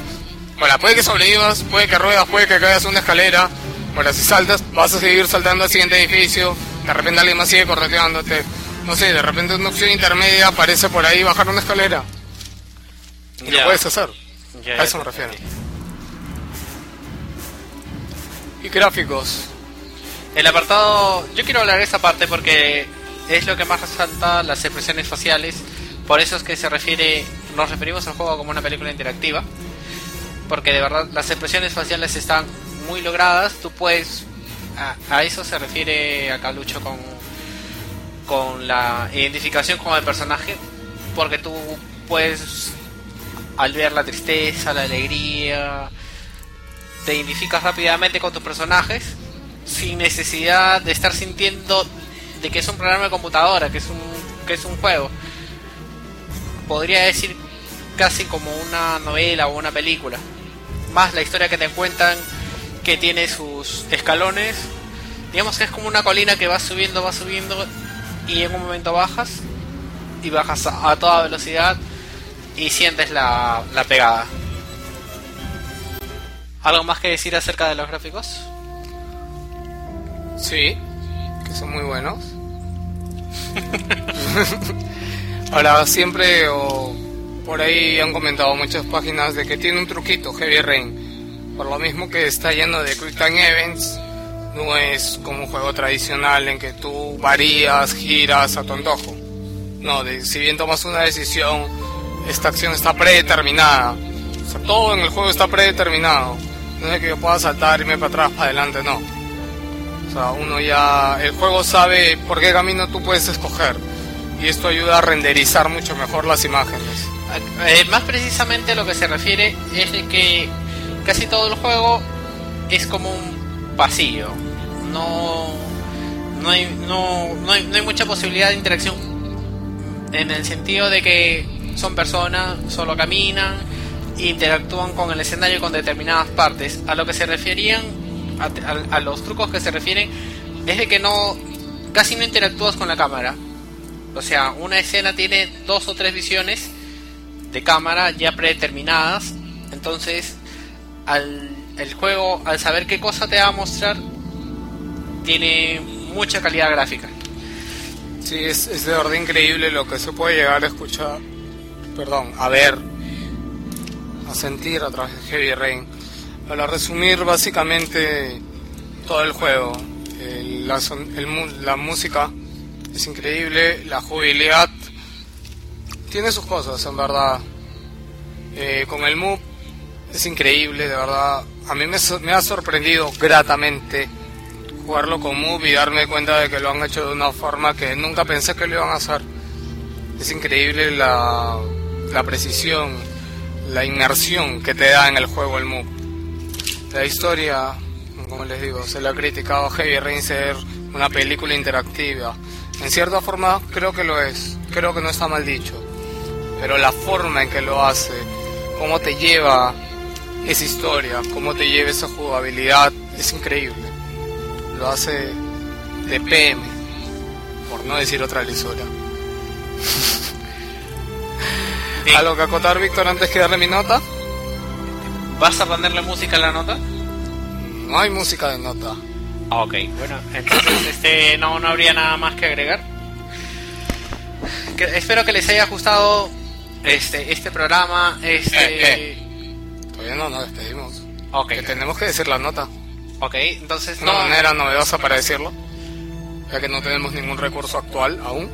Bueno, puede que sobrevivas, puede que ruedas, puede que caigas una escalera. Bueno, si saltas, vas a seguir saltando al siguiente edificio. De repente alguien más sigue correteándote. No sé, de repente una opción intermedia aparece por ahí bajar una escalera. Y lo puedes hacer. A eso me refiero. Y gráficos. El apartado, yo quiero hablar de esta parte porque es lo que más resalta las expresiones faciales. Por eso es que se refiere, nos referimos al juego como una película interactiva. Porque de verdad las expresiones faciales están muy logradas. Tú puedes, a, a eso se refiere acá Lucho con, con la identificación con el personaje. Porque tú puedes, al ver la tristeza, la alegría, te identificas rápidamente con tus personajes sin necesidad de estar sintiendo de que es un programa de computadora, que es un, que es un juego. Podría decir casi como una novela o una película. Más la historia que te cuentan que tiene sus escalones. Digamos que es como una colina que va subiendo, va subiendo y en un momento bajas y bajas a, a toda velocidad y sientes la, la pegada. ¿Algo más que decir acerca de los gráficos? Sí, que son muy buenos. Ahora, siempre o por ahí han comentado muchas páginas de que tiene un truquito Heavy Rain. Por lo mismo que está lleno de Quick Time Events, no es como un juego tradicional en que tú varías, giras a tu antojo. No, de, si bien tomas una decisión, esta acción está predeterminada. O sea, todo en el juego está predeterminado. No es que yo pueda saltar, irme para atrás, para adelante, no. O sea, uno ya, el juego sabe por qué camino tú puedes escoger. Y esto ayuda a renderizar mucho mejor las imágenes. Eh, más precisamente lo que se refiere es que casi todo el juego es como un pasillo. No, no, hay, no, no, hay, mucha posibilidad de interacción en el sentido de que son personas, solo caminan, interactúan con el escenario con determinadas partes. A lo que se referían, a, los trucos que se refieren, es de que no casi no interactúas con la cámara. O sea, una escena tiene dos o tres visiones de cámara ya predeterminadas. Entonces, al, el juego, al saber qué cosa te va a mostrar, tiene mucha calidad gráfica. Sí, es, es de verdad increíble lo que se puede llegar a escuchar, perdón, a ver, a sentir a través de Heavy Rain. Para resumir básicamente todo el juego, el- la, el la música es increíble, la jugabilidad tiene sus cosas, en verdad. Eh, con el move es increíble, de verdad. A mí me, me ha sorprendido gratamente jugarlo con Move y darme cuenta de que lo han hecho de una forma que nunca pensé que lo iban a hacer. Es increíble la, la precisión, la inmersión que te da en el juego el Move. La historia, como les digo, se le ha criticado a Heavy Rain ser una película interactiva. En cierta forma creo que lo es, creo que no está mal dicho. Pero la forma en que lo hace, cómo te lleva esa historia, cómo te lleva esa jugabilidad, es increíble. Lo hace de PM, por no decir otra lisura. Bien. ¿Algo que acotar, Víctor, antes que darle mi nota? ¿Vas a ponerle música a la nota? No hay música de nota. Ah, Ok, bueno, entonces este no, no habría nada más que agregar. Que- espero que les haya gustado este este programa. Este. Eh, Todavía no nos despedimos. Ok, Que tenemos que decir la nota. ok, entonces Una no. manera novedosa para decirlo. Ya que no tenemos ningún recurso actual aún.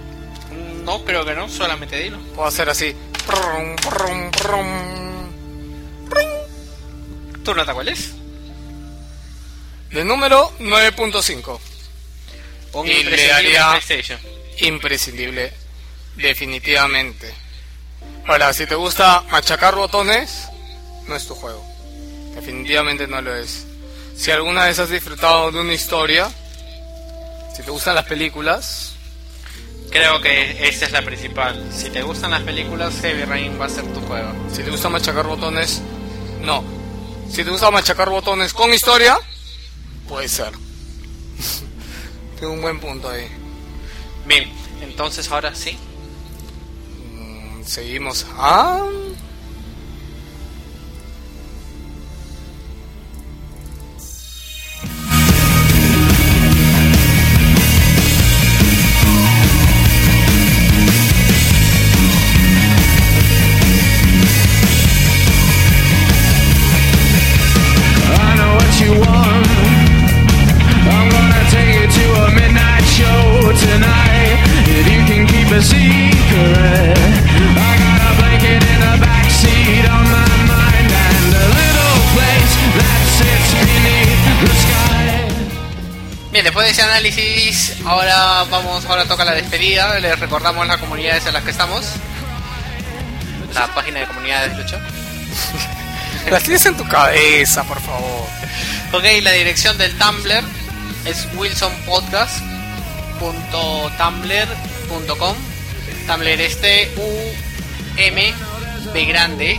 No, creo que no, solamente dilo. Puedo hacer así. ¿Tu nota cuál es? De número 9.5. Un Y le imprescindible daría- PlayStation. Imprescindible. Definitivamente. Ahora, si te gusta machacar botones, no es tu juego. Definitivamente no lo es. Si alguna vez has disfrutado de una historia, si te gustan las películas, Creo que esta es la principal. Si te gustan las películas, Heavy Rain va a ser tu juego. si te gusta machacar botones, no. Si te gusta machacar botones con historia, puede ser. Tengo un buen punto ahí. Bien, entonces ahora sí. Mm, Seguimos. Ah. Despedida. Les recordamos las comunidades en las que estamos. La página de comunidades de Lucho. Las tienes en tu cabeza, por favor. Ok, la dirección del Tumblr es wilsonpodcast.tumblr.com. Tumblr es T U M B grande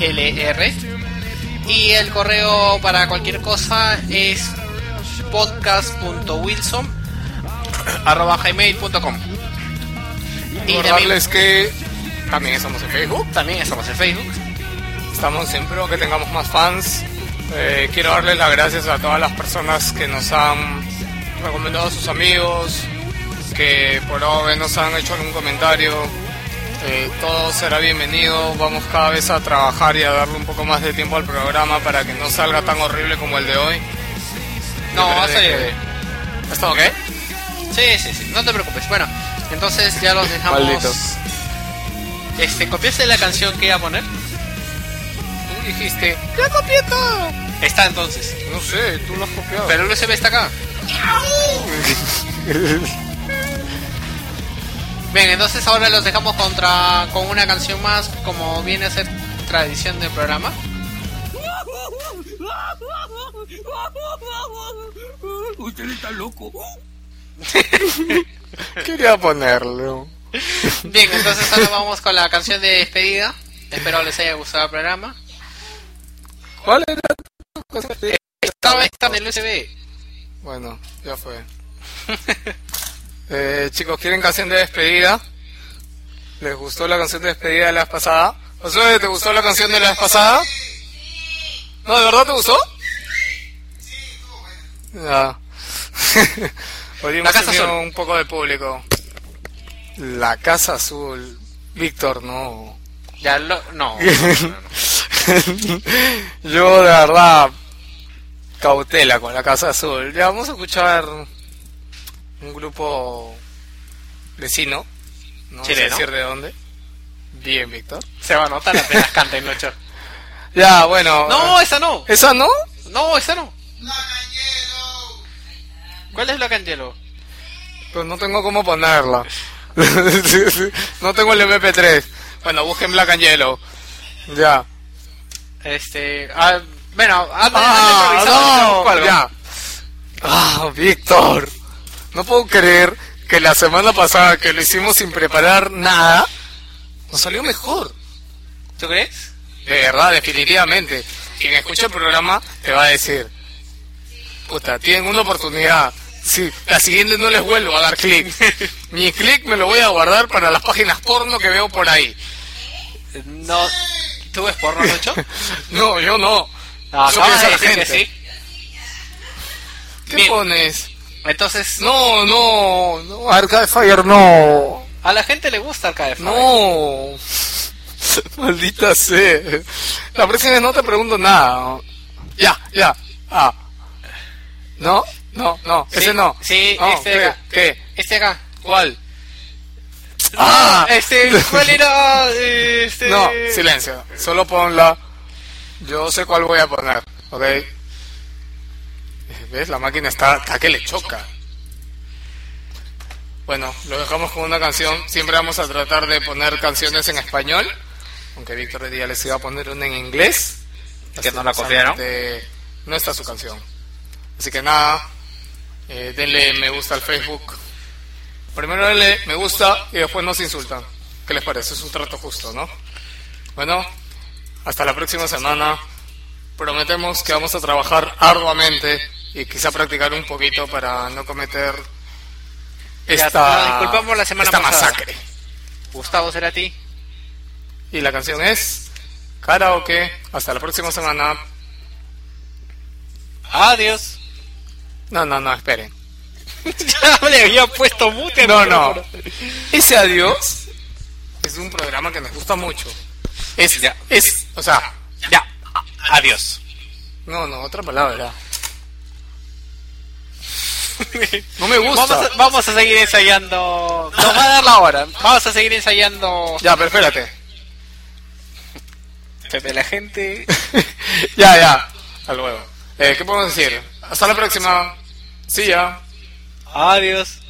L R. Y el correo para cualquier cosa es podcast.wilson arroba gmail.com. Y Recordarles que también estamos en Facebook. también estamos en Facebook. Estamos en pro que tengamos más fans. Eh, quiero darles las gracias a todas las personas que nos han recomendado a sus amigos, que por ahora nos han hecho algún comentario. Eh, todo será bienvenido. Vamos cada vez a trabajar y a darle un poco más de tiempo al programa para que no salga tan horrible como el de hoy. No, va a salir. ¿Está ok? Sí, sí, sí, no te preocupes. Bueno, entonces ya los dejamos. Malditos. Este, ¿copiaste la canción que iba a poner? Tú dijiste, ya copié todo. Está entonces. No sé, tú lo has copiado. Pero el USB está acá. Bien, entonces ahora los dejamos contra con una canción más, como viene a ser tradición del programa. Usted está loco. Quería ponerlo. Bien, entonces ahora vamos con la canción de despedida. Espero les haya gustado el programa. ¿Cuál era tu cosa? Estaba está en el USB. Bueno, ya fue. Eh, chicos, ¿quieren canción de despedida? ¿Les gustó la canción de despedida de la vez pasada? Josué, ¿te gustó la canción de la vez pasada? ¿No, de verdad te gustó? Ya. Hoy La Casa Azul. un poco de público. La Casa Azul. Víctor, no. Ya lo no. no, no, no. Yo de verdad cautela con la Casa Azul. Ya vamos a escuchar un grupo vecino, no sé Chileno. decir de dónde. Bien, Víctor. Se va a notar apenas canten Lucho. Ya, bueno. No, esa no. ¿Esa no? No, esa no. ¿Cuál es Black Angelo? Pero no tengo cómo ponerla. No tengo el MP3. Bueno, busquen Black and Yellow. Ya. Este. Ah, bueno, Ah, improvisando, no, ya. Ah, Víctor. No puedo creer que la semana pasada que lo hicimos sin preparar nada, nos salió mejor. ¿Tú crees? De verdad, definitivamente. Quien escucha el programa te va a decir, puta, tienen una oportunidad. Sí, la siguiente no les vuelvo a dar clic. Mi clic me lo voy a guardar para las páginas porno que veo por ahí. No. ¿Tú ves porno, Lucho? No, yo no. Ah, Eso acabas piensa de la gente. sí. ¿Qué Bien. pones? Entonces, No, no, no, Arcade Fire no. a la gente le gusta Arcade Fire. No. Maldita sea. La próxima vez no te pregunto nada. Ya, ya. Ah. No, no, no. Sí, ese no. sí, No, este ¿qué? acá. ¿Qué? Este acá. ¿Cuál? Ah, este, ¿cuál era? Este... No, silencio. Solo ponla. Yo sé cuál voy a poner. ¿Ok? ¿Ves? La máquina está, está que le choca. Bueno, lo dejamos con una canción. Siempre vamos a tratar de poner canciones en español. Aunque Víctor hoy día les iba a poner una en inglés. Que no la copiaron. No está su canción. Así que nada, eh, denle me gusta al Facebook. Primero denle me gusta y después nos insultan. ¿Qué les parece? Es un trato justo, ¿no? Bueno, hasta la próxima semana. Prometemos que vamos a trabajar arduamente y quizá practicar un poquito para no cometer esta, nos disculpamos la semana esta pasada. masacre. Gustavo Cerati. Y la canción es Karaoke. Hasta la próxima semana. Adiós. No, no, no, esperen. ya le había puesto mute. No, no. Ese adiós es un programa que nos gusta mucho. Es, Ya. es, o sea, Ya. Adiós. no, no, otra palabra. No me gusta. Vamos a, vamos a seguir ensayando. Nos va a dar la hora. Vamos a seguir ensayando. Ya, pero espérate. Pepe, la gente. ya, ya. Hasta luego. Eh, ¿Qué podemos decir? Hasta la próxima. Sí, ya. Adiós.